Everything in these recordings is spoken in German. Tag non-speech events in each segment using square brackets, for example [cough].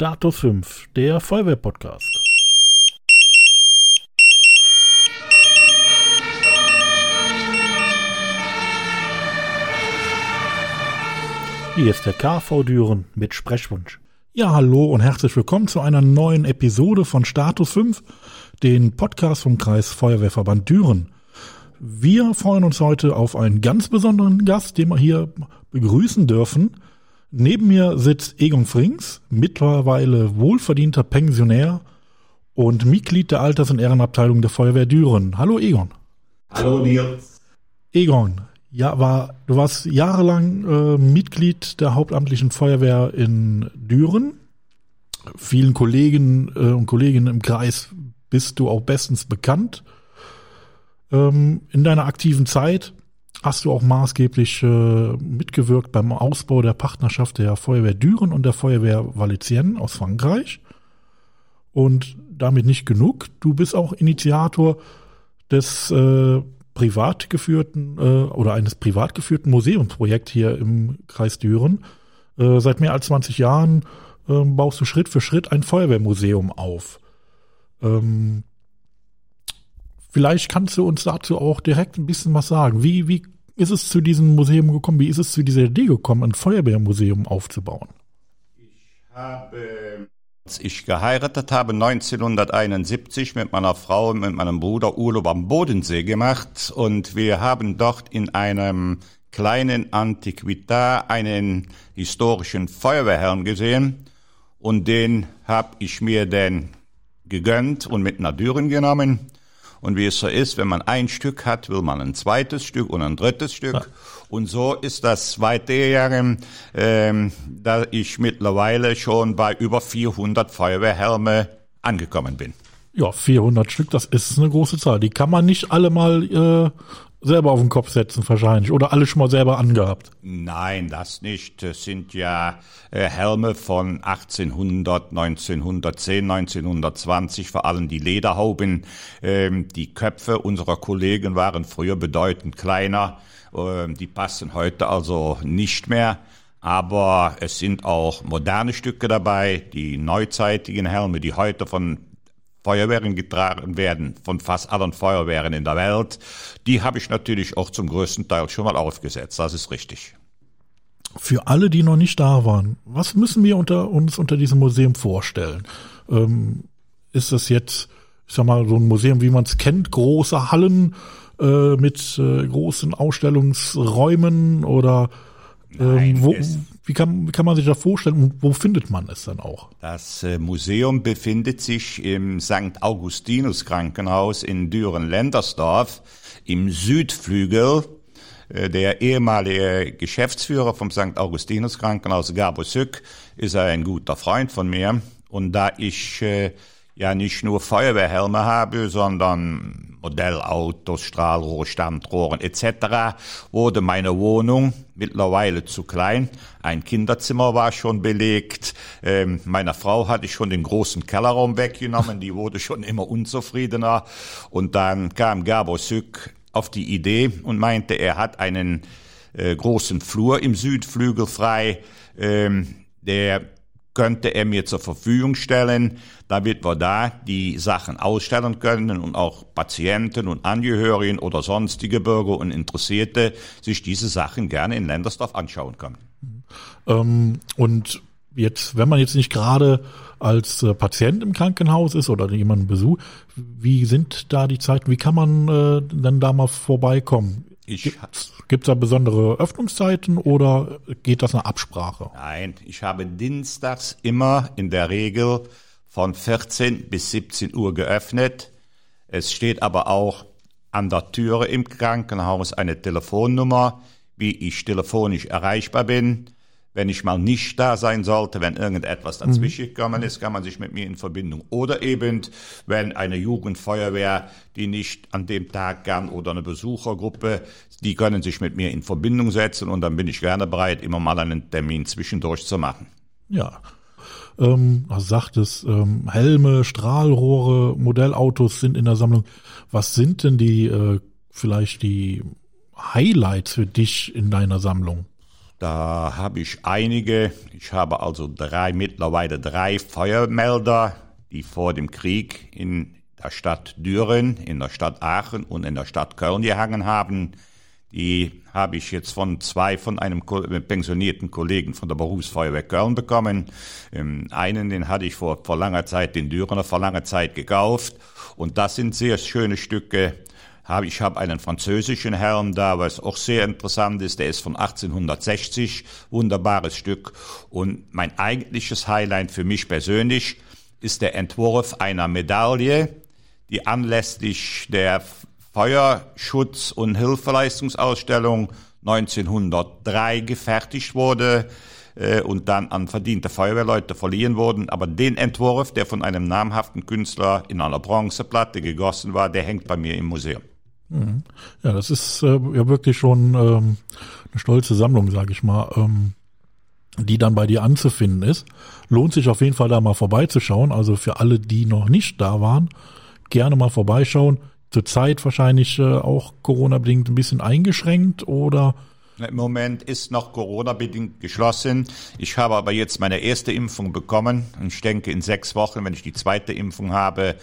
Status 5, der Feuerwehr-Podcast. Hier ist der KV Düren mit Sprechwunsch. Ja, hallo und herzlich willkommen zu einer neuen Episode von Status 5, den Podcast vom Kreis Feuerwehrverband Düren. Wir freuen uns heute auf einen ganz besonderen Gast, den wir hier begrüßen dürfen. Neben mir sitzt Egon Frings, mittlerweile wohlverdienter Pensionär und Mitglied der Alters- und Ehrenabteilung der Feuerwehr Düren. Hallo Egon. Hallo Nils. Egon, ja, war, du warst jahrelang äh, Mitglied der hauptamtlichen Feuerwehr in Düren. Vielen Kollegen äh, und Kolleginnen im Kreis bist du auch bestens bekannt. Ähm, in deiner aktiven Zeit hast du auch maßgeblich äh, mitgewirkt beim Ausbau der Partnerschaft der Feuerwehr Düren und der Feuerwehr Valenciennes aus Frankreich. Und damit nicht genug. Du bist auch Initiator des äh, privat geführten äh, oder eines privat geführten Museumsprojekts hier im Kreis Düren. Äh, seit mehr als 20 Jahren äh, baust du Schritt für Schritt ein Feuerwehrmuseum auf. Ähm, Vielleicht kannst du uns dazu auch direkt ein bisschen was sagen. Wie, wie ist es zu diesem Museum gekommen? Wie ist es zu dieser Idee gekommen, ein Feuerwehrmuseum aufzubauen? Ich habe, als ich geheiratet habe, 1971 mit meiner Frau und mit meinem Bruder Urlaub am Bodensee gemacht und wir haben dort in einem kleinen Antiquitar einen historischen Feuerwehrhelm gesehen und den habe ich mir dann gegönnt und mit nach Düren genommen und wie es so ist, wenn man ein Stück hat, will man ein zweites Stück und ein drittes Stück. Ja. Und so ist das weitergegangen, ähm, da ich mittlerweile schon bei über 400 Feuerwehrhelme angekommen bin. Ja, 400 Stück, das ist eine große Zahl. Die kann man nicht alle mal äh, selber auf den Kopf setzen wahrscheinlich oder alle schon mal selber angehabt? Nein, das nicht. Es sind ja äh, Helme von 1800, 1910, 1920, vor allem die Lederhauben. Ähm, die Köpfe unserer Kollegen waren früher bedeutend kleiner. Ähm, die passen heute also nicht mehr. Aber es sind auch moderne Stücke dabei, die neuzeitigen Helme, die heute von Feuerwehren getragen werden, von fast allen Feuerwehren in der Welt, die habe ich natürlich auch zum größten Teil schon mal aufgesetzt. Das ist richtig. Für alle, die noch nicht da waren, was müssen wir unter, uns unter diesem Museum vorstellen? Ähm, ist das jetzt, ich sag mal, so ein Museum, wie man es kennt, große Hallen äh, mit äh, großen Ausstellungsräumen oder ähm, wo, wie, kann, wie kann man sich das vorstellen und wo findet man es dann auch? Das äh, Museum befindet sich im St. Augustinus Krankenhaus in Düren-Lendersdorf im Südflügel. Äh, der ehemalige Geschäftsführer vom St. Augustinus Krankenhaus, Gabo Sück, ist ein guter Freund von mir. Und da ich äh, ja nicht nur Feuerwehrhelme habe, sondern Modellautos, Strahlrohre, Standrohren etc., wurde meine Wohnung mittlerweile zu klein. Ein Kinderzimmer war schon belegt. Ähm, meiner Frau hatte ich schon den großen Kellerraum weggenommen. Die wurde schon immer unzufriedener. Und dann kam Gabor Sück auf die Idee und meinte, er hat einen äh, großen Flur im Südflügel frei, ähm, der könnte er mir zur Verfügung stellen, damit wir da die Sachen ausstellen können und auch Patienten und Angehörigen oder sonstige Bürger und Interessierte sich diese Sachen gerne in Ländersdorf anschauen können. Ähm, und jetzt, wenn man jetzt nicht gerade als äh, Patient im Krankenhaus ist oder jemanden besucht, wie sind da die Zeiten? Wie kann man äh, dann da mal vorbeikommen? Ich Gibt es da besondere Öffnungszeiten oder geht das nach Absprache? Nein, ich habe dienstags immer in der Regel von 14 bis 17 Uhr geöffnet. Es steht aber auch an der Türe im Krankenhaus eine Telefonnummer, wie ich telefonisch erreichbar bin. Wenn ich mal nicht da sein sollte, wenn irgendetwas dazwischen mhm. gekommen ist, kann man sich mit mir in Verbindung. Oder eben, wenn eine Jugendfeuerwehr, die nicht an dem Tag kann, oder eine Besuchergruppe, die können sich mit mir in Verbindung setzen und dann bin ich gerne bereit, immer mal einen Termin zwischendurch zu machen. Ja. Ähm, du sagtest, ähm, Helme, Strahlrohre, Modellautos sind in der Sammlung. Was sind denn die, äh, vielleicht die Highlights für dich in deiner Sammlung? Da habe ich einige. Ich habe also drei, mittlerweile drei Feuermelder, die vor dem Krieg in der Stadt Düren, in der Stadt Aachen und in der Stadt Köln gehangen haben. Die habe ich jetzt von zwei von einem pensionierten Kollegen von der Berufsfeuerwehr Köln bekommen. Ähm, einen, den hatte ich vor, vor langer Zeit, den Dürener vor langer Zeit gekauft. Und das sind sehr schöne Stücke. Ich habe einen französischen Helm da, was auch sehr interessant ist. Der ist von 1860, wunderbares Stück. Und mein eigentliches Highlight für mich persönlich ist der Entwurf einer Medaille, die anlässlich der Feuerschutz- und Hilfeleistungsausstellung 1903 gefertigt wurde äh, und dann an verdiente Feuerwehrleute verliehen wurden. Aber den Entwurf, der von einem namhaften Künstler in einer Bronzeplatte gegossen war, der hängt bei mir im Museum. Mhm. Ja, das ist äh, ja wirklich schon ähm, eine stolze Sammlung, sage ich mal, ähm, die dann bei dir anzufinden ist. Lohnt sich auf jeden Fall da mal vorbeizuschauen. Also für alle, die noch nicht da waren, gerne mal vorbeischauen zurzeit wahrscheinlich äh, auch Corona-bedingt ein bisschen eingeschränkt oder? Im Moment ist noch Corona-bedingt geschlossen. Ich habe aber jetzt meine erste Impfung bekommen. Und ich denke, in sechs Wochen, wenn ich die zweite Impfung habe,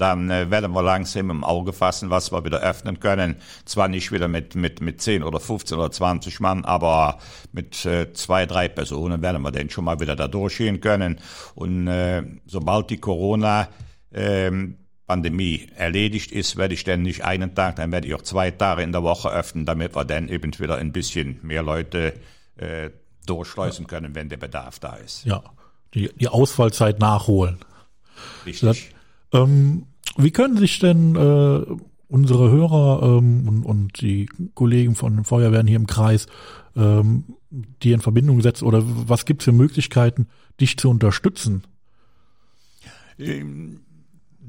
dann äh, werden wir langsam im Auge fassen, was wir wieder öffnen können. Zwar nicht wieder mit, mit, mit 10 oder 15 oder 20 Mann, aber mit äh, zwei, drei Personen werden wir dann schon mal wieder da durchgehen können. Und äh, sobald die Corona ähm, Pandemie erledigt ist, werde ich dann nicht einen Tag, dann werde ich auch zwei Tage in der Woche öffnen, damit wir dann eben wieder ein bisschen mehr Leute äh, durchschleusen können, wenn der Bedarf da ist. Ja, die, die Ausfallzeit nachholen. Richtig. Das, ähm, wie können sich denn äh, unsere Hörer ähm, und, und die Kollegen von den Feuerwehren hier im Kreis ähm, dir in Verbindung setzen oder was gibt es für Möglichkeiten, dich zu unterstützen? Ähm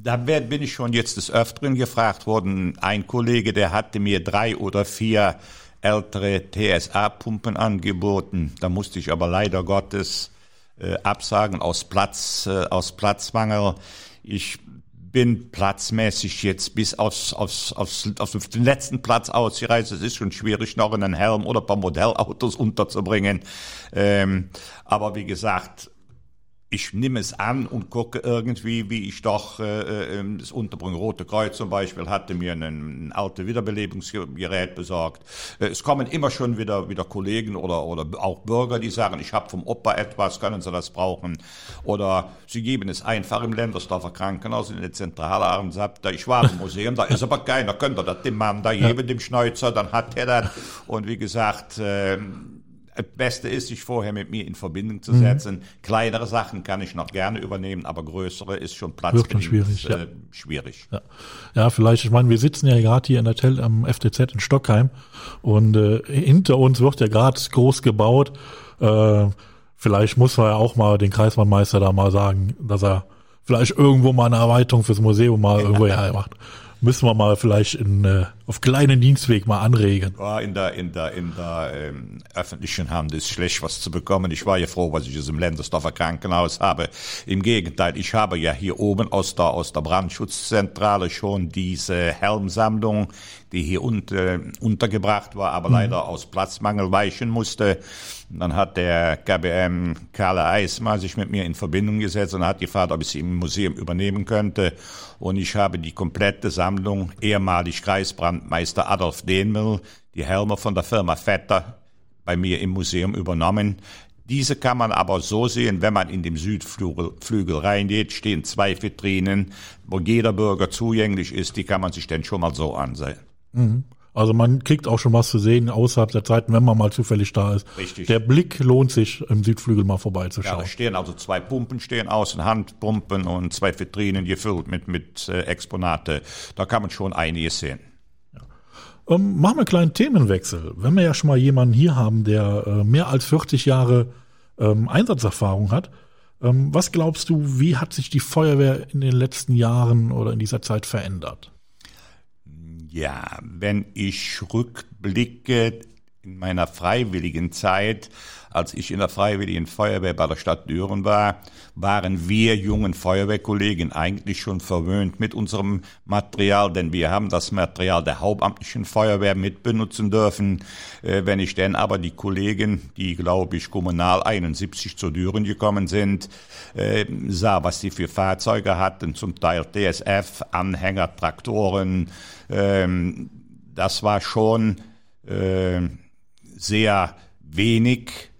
da bin ich schon jetzt des Öfteren gefragt worden. Ein Kollege, der hatte mir drei oder vier ältere TSA-Pumpen angeboten. Da musste ich aber leider Gottes äh, absagen aus Platz, äh, aus Platzmangel. Ich bin platzmäßig jetzt bis aufs, aufs, aufs, auf den letzten Platz ausgereist. Es ist schon schwierig, noch einen Helm oder ein paar Modellautos unterzubringen. Ähm, aber wie gesagt, ich nehme es an und gucke irgendwie, wie ich doch äh, äh ähm, das Unterbringen Rote Kreuz zum Beispiel hatte mir ein, ein alte Wiederbelebungsgerät besorgt. Äh, es kommen immer schon wieder wieder Kollegen oder oder auch Bürger, die sagen, ich habe vom Opa etwas, können Sie das brauchen? Oder sie geben es einfach im Ländersdorfer Krankenhaus in der Zentrale sagt, ich war im Museum, da ist aber keiner, könnt ihr das dem Mann da geben, dem Schneuzer, dann hat er das. Und wie gesagt, äh, das Beste ist, sich vorher mit mir in Verbindung zu setzen. Mhm. Kleinere Sachen kann ich noch gerne übernehmen, aber größere ist schon platzbedingt schwierig. Äh, ja. schwierig. Ja. ja, vielleicht, ich meine, wir sitzen ja gerade hier in der Tel am FTZ in Stockheim und äh, hinter uns wird ja gerade groß gebaut. Äh, vielleicht muss man ja auch mal den Kreisbahnmeister da mal sagen, dass er vielleicht irgendwo mal eine Erweiterung fürs Museum mal [laughs] irgendwo ja macht müssen wir mal vielleicht in, äh, auf kleinen Dienstweg mal anregen. Ja, in der, in der, in der ähm, öffentlichen Hand ist schlecht was zu bekommen. Ich war ja froh, was ich es im Ländersdorfer Krankenhaus habe. Im Gegenteil, ich habe ja hier oben aus der, aus der Brandschutzzentrale schon diese Helmsammlung, die hier unter, untergebracht war, aber mhm. leider aus Platzmangel weichen musste. Dann hat der KBM Karle Eismar sich mit mir in Verbindung gesetzt und hat gefragt, ob ich sie im Museum übernehmen könnte. Und ich habe die komplette Sammlung, ehemalig Kreisbrandmeister Adolf Denmel, die Helme von der Firma Vetter, bei mir im Museum übernommen. Diese kann man aber so sehen, wenn man in dem Südflügel Flügel reingeht, stehen zwei Vitrinen, wo jeder Bürger zugänglich ist, die kann man sich dann schon mal so ansehen. Mhm. Also man kriegt auch schon was zu sehen außerhalb der Zeiten, wenn man mal zufällig da ist. Richtig. Der Blick lohnt sich, im Südflügel mal vorbeizuschauen. Ja, da stehen also zwei Pumpen stehen außen, Handpumpen und zwei Vitrinen gefüllt mit, mit äh, Exponate. Da kann man schon einiges sehen. Ähm, machen wir einen kleinen Themenwechsel. Wenn wir ja schon mal jemanden hier haben, der äh, mehr als 40 Jahre ähm, Einsatzerfahrung hat, ähm, was glaubst du, wie hat sich die Feuerwehr in den letzten Jahren oder in dieser Zeit verändert? Ja, wenn ich rückblicke in meiner freiwilligen Zeit, als ich in der Freiwilligen Feuerwehr bei der Stadt Düren war, waren wir jungen Feuerwehrkollegen eigentlich schon verwöhnt mit unserem Material, denn wir haben das Material der hauptamtlichen Feuerwehr mitbenutzen dürfen. Äh, wenn ich denn aber die Kollegen, die glaube ich kommunal 71 zu Düren gekommen sind, äh, sah, was die für Fahrzeuge hatten, zum Teil DSF, Anhänger, Traktoren, ähm, das war schon äh, sehr wenig,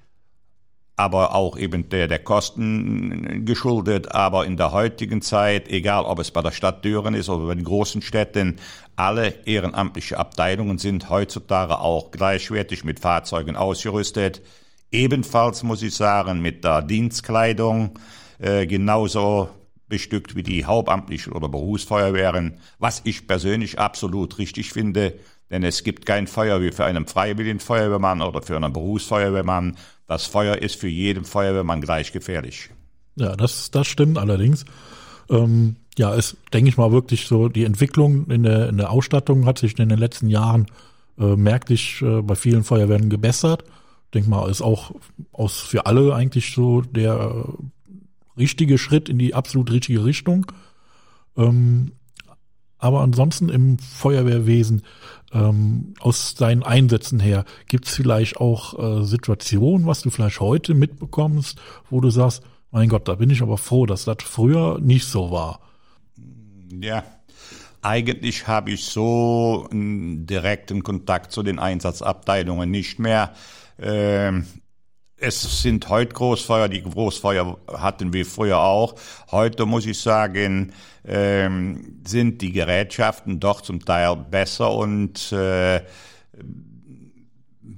aber auch eben der, der Kosten geschuldet. Aber in der heutigen Zeit, egal ob es bei der Stadt Düren ist oder bei den großen Städten, alle ehrenamtliche Abteilungen sind heutzutage auch gleichwertig mit Fahrzeugen ausgerüstet. Ebenfalls muss ich sagen, mit der Dienstkleidung, äh, genauso bestückt wie die hauptamtlichen oder Berufsfeuerwehren, was ich persönlich absolut richtig finde, denn es gibt kein Feuer wie für einen freiwilligen Feuerwehrmann oder für einen Berufsfeuerwehrmann. Das Feuer ist für jeden Feuerwehrmann gleich gefährlich. Ja, das, das stimmt allerdings. Ähm, ja, ist, denke ich mal, wirklich so, die Entwicklung in der, in der Ausstattung hat sich in den letzten Jahren äh, merklich äh, bei vielen Feuerwehren gebessert. Denk mal, ist auch aus für alle eigentlich so der richtige Schritt in die absolut richtige Richtung. Ähm, aber ansonsten im Feuerwehrwesen, ähm, aus deinen Einsätzen her, gibt es vielleicht auch äh, Situationen, was du vielleicht heute mitbekommst, wo du sagst, mein Gott, da bin ich aber froh, dass das früher nicht so war. Ja, eigentlich habe ich so einen direkten Kontakt zu den Einsatzabteilungen nicht mehr. Ähm, es sind heute Großfeuer, die Großfeuer hatten wir früher auch. Heute muss ich sagen, ähm, sind die Gerätschaften doch zum Teil besser und äh,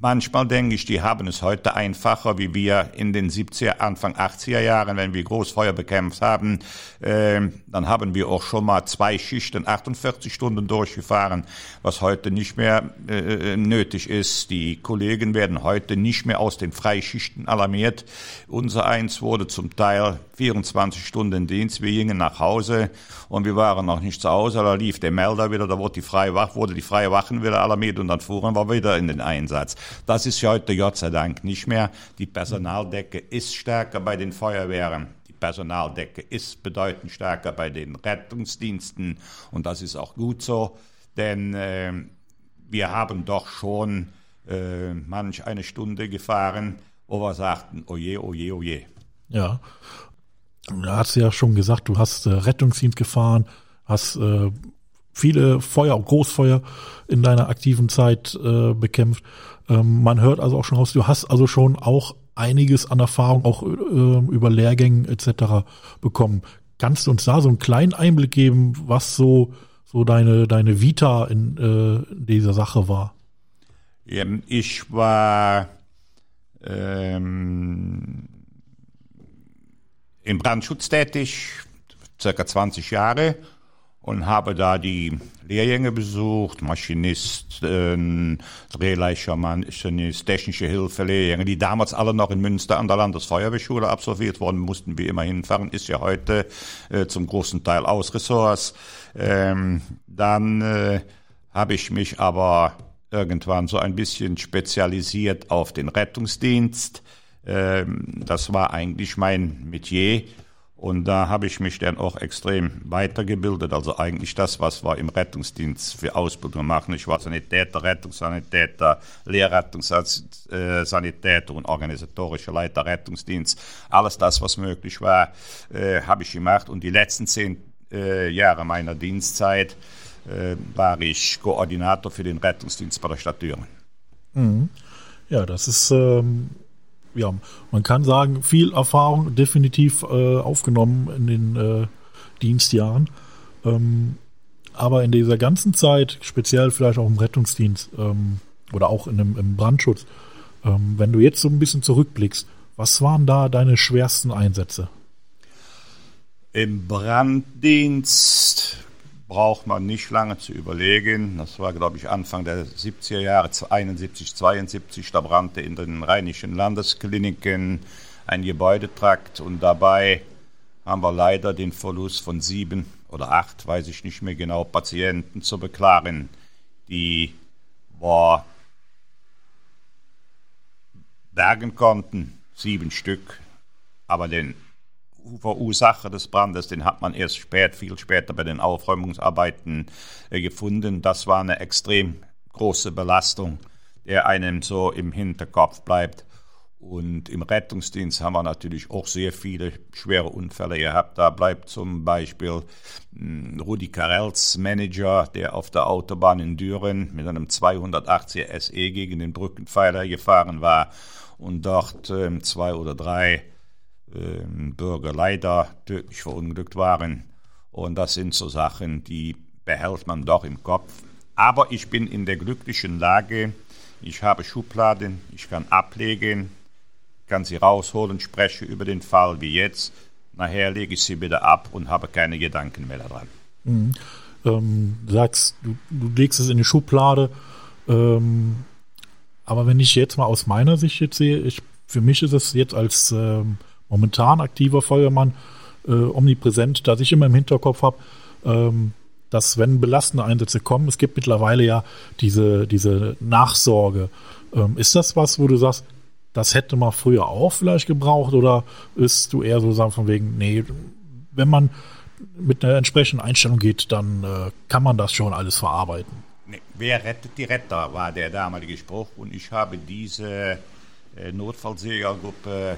Manchmal denke ich, die haben es heute einfacher, wie wir in den 70er, Anfang 80er Jahren, wenn wir Großfeuer bekämpft haben. Äh, dann haben wir auch schon mal zwei Schichten, 48 Stunden durchgefahren, was heute nicht mehr äh, nötig ist. Die Kollegen werden heute nicht mehr aus den Freischichten alarmiert. Unser Eins wurde zum Teil 24 Stunden Dienst. Wir gingen nach Hause und wir waren noch nicht zu Hause. Da lief der Melder wieder, da wurde die freie Wach, wurde die freie Wachen wieder alarmiert und dann fuhren wir wieder in den Einsatz. Das ist heute Gott sei Dank nicht mehr. Die Personaldecke ist stärker bei den Feuerwehren. Die Personaldecke ist bedeutend stärker bei den Rettungsdiensten und das ist auch gut so, denn äh, wir haben doch schon äh, manch eine Stunde gefahren, wo wir sagten, oje, oje, oje. Ja, da hast du ja schon gesagt, du hast äh, Rettungsdienst gefahren, hast äh, viele Feuer, Großfeuer in deiner aktiven Zeit äh, bekämpft. Ähm, man hört also auch schon raus, du hast also schon auch einiges an Erfahrung auch äh, über Lehrgänge etc. bekommen. Kannst du uns da so einen kleinen Einblick geben, was so so deine deine Vita in äh, dieser Sache war? Ich war ähm, im Brandschutz tätig, circa 20 Jahre und habe da die Lehrgänge besucht, Maschinist, äh, Drehleichermaschinist, technische Hilfe, Lehrgänge, die damals alle noch in Münster an der Landesfeuerwehrschule absolviert wurden, mussten wir immer hinfahren, ist ja heute äh, zum großen Teil aus Ressorts. Ähm, dann äh, habe ich mich aber irgendwann so ein bisschen spezialisiert auf den Rettungsdienst. Ähm, das war eigentlich mein Metier und da habe ich mich dann auch extrem weitergebildet. Also eigentlich das, was wir im Rettungsdienst für Ausbildung machen. Ich war Sanitäter, Rettungssanitäter, Lehrrettungssanitäter und organisatorischer Leiter Rettungsdienst. Alles das, was möglich war, äh, habe ich gemacht. Und die letzten zehn äh, Jahre meiner Dienstzeit äh, war ich Koordinator für den Rettungsdienst bei der Stadt Thüringen. Mhm. Ja, das ist ähm, ja, man kann sagen, viel Erfahrung definitiv äh, aufgenommen in den äh, Dienstjahren. Ähm, aber in dieser ganzen Zeit, speziell vielleicht auch im Rettungsdienst ähm, oder auch in dem, im Brandschutz, ähm, wenn du jetzt so ein bisschen zurückblickst, was waren da deine schwersten Einsätze? Im Branddienst braucht man nicht lange zu überlegen. Das war, glaube ich, Anfang der 70er Jahre, 71, 72. Da brannte in den rheinischen Landeskliniken ein Gebäudetrakt und dabei haben wir leider den Verlust von sieben oder acht, weiß ich nicht mehr genau, Patienten zu beklagen. Die war bergen konnten, sieben Stück. Aber den Verursacher des Brandes, den hat man erst spät, viel später bei den Aufräumungsarbeiten äh, gefunden. Das war eine extrem große Belastung, der einem so im Hinterkopf bleibt. Und im Rettungsdienst haben wir natürlich auch sehr viele schwere Unfälle gehabt. Da bleibt zum Beispiel hm, Rudi Karels Manager, der auf der Autobahn in Düren mit einem 280 SE gegen den Brückenpfeiler gefahren war und dort äh, zwei oder drei Bürger leider tödlich verunglückt waren. Und das sind so Sachen, die behält man doch im Kopf. Aber ich bin in der glücklichen Lage, ich habe Schubladen, ich kann ablegen, kann sie rausholen, spreche über den Fall wie jetzt. Nachher lege ich sie wieder ab und habe keine Gedanken mehr daran. Mhm. Ähm, sagst, du, du legst es in die Schublade. Ähm, aber wenn ich jetzt mal aus meiner Sicht jetzt sehe, ich, für mich ist es jetzt als ähm, momentan aktiver Feuermann äh, omnipräsent, dass ich immer im Hinterkopf habe, ähm, dass wenn belastende Einsätze kommen, es gibt mittlerweile ja diese, diese Nachsorge. Ähm, ist das was, wo du sagst, das hätte man früher auch vielleicht gebraucht oder ist du eher so sagen von wegen, nee, wenn man mit einer entsprechenden Einstellung geht, dann äh, kann man das schon alles verarbeiten. Nee, wer rettet die Retter, war der damalige Spruch und ich habe diese äh, Notfallsehergruppe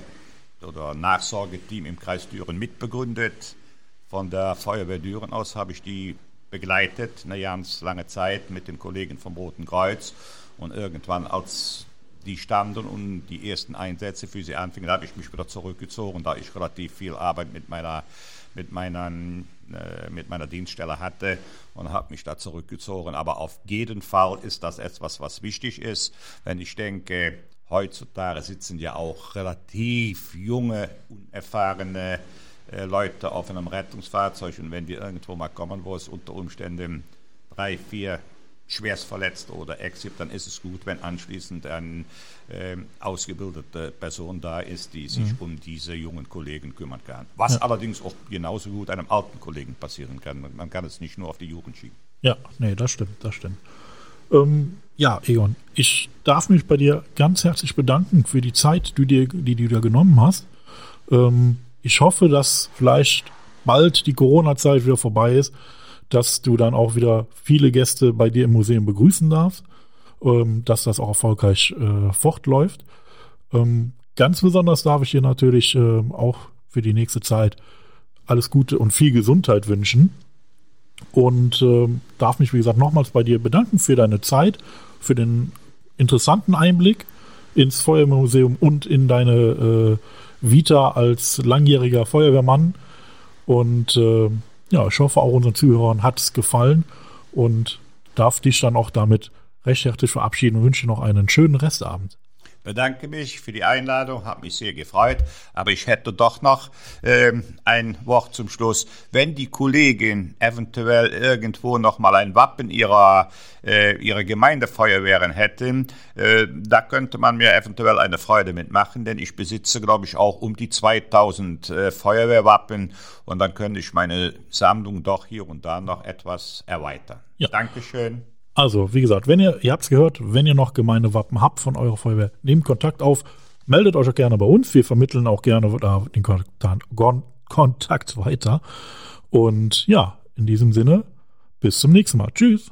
oder Nachsorgeteam im Kreis Düren mitbegründet. Von der Feuerwehr Düren aus habe ich die begleitet, eine ganz lange Zeit mit den Kollegen vom Roten Kreuz und irgendwann als die standen und die ersten Einsätze für sie anfingen, habe ich mich wieder zurückgezogen, da ich relativ viel Arbeit mit meiner, mit meiner, äh, mit meiner Dienststelle hatte und habe mich da zurückgezogen. Aber auf jeden Fall ist das etwas, was wichtig ist. Wenn ich denke, heutzutage sitzen ja auch relativ junge, unerfahrene äh, Leute auf einem Rettungsfahrzeug und wenn die irgendwo mal kommen, wo es unter Umständen drei, vier schwerstverletzt oder Exit, dann ist es gut, wenn anschließend eine äh, ausgebildete Person da ist, die sich mhm. um diese jungen Kollegen kümmern kann. Was ja. allerdings auch genauso gut einem alten Kollegen passieren kann. Man kann es nicht nur auf die Jugend schieben. Ja, nee, das stimmt, das stimmt. Ähm, ja, Egon, ich darf mich bei dir ganz herzlich bedanken für die Zeit, die, dir, die du dir genommen hast. Ähm, ich hoffe, dass vielleicht bald die Corona-Zeit wieder vorbei ist dass du dann auch wieder viele Gäste bei dir im Museum begrüßen darfst, ähm, dass das auch erfolgreich äh, fortläuft. Ähm, ganz besonders darf ich dir natürlich äh, auch für die nächste Zeit alles Gute und viel Gesundheit wünschen. Und äh, darf mich, wie gesagt, nochmals bei dir bedanken für deine Zeit, für den interessanten Einblick ins Feuerwehrmuseum und in deine äh, Vita als langjähriger Feuerwehrmann. Und äh, ja, ich hoffe auch unseren Zuhörern hat es gefallen und darf dich dann auch damit recht herzlich verabschieden und wünsche noch einen schönen Restabend bedanke mich für die Einladung, habe mich sehr gefreut, aber ich hätte doch noch ähm, ein Wort zum Schluss. Wenn die Kollegin eventuell irgendwo noch mal ein Wappen ihrer, äh, ihrer Gemeindefeuerwehren hätte, äh, da könnte man mir eventuell eine Freude mitmachen, denn ich besitze, glaube ich, auch um die 2000 äh, Feuerwehrwappen und dann könnte ich meine Sammlung doch hier und da noch etwas erweitern. Ja. Dankeschön. Also, wie gesagt, wenn ihr, ihr habt es gehört, wenn ihr noch Gemeindewappen habt von eurer Feuerwehr, nehmt Kontakt auf, meldet euch auch gerne bei uns. Wir vermitteln auch gerne den Kontakt weiter. Und ja, in diesem Sinne, bis zum nächsten Mal. Tschüss.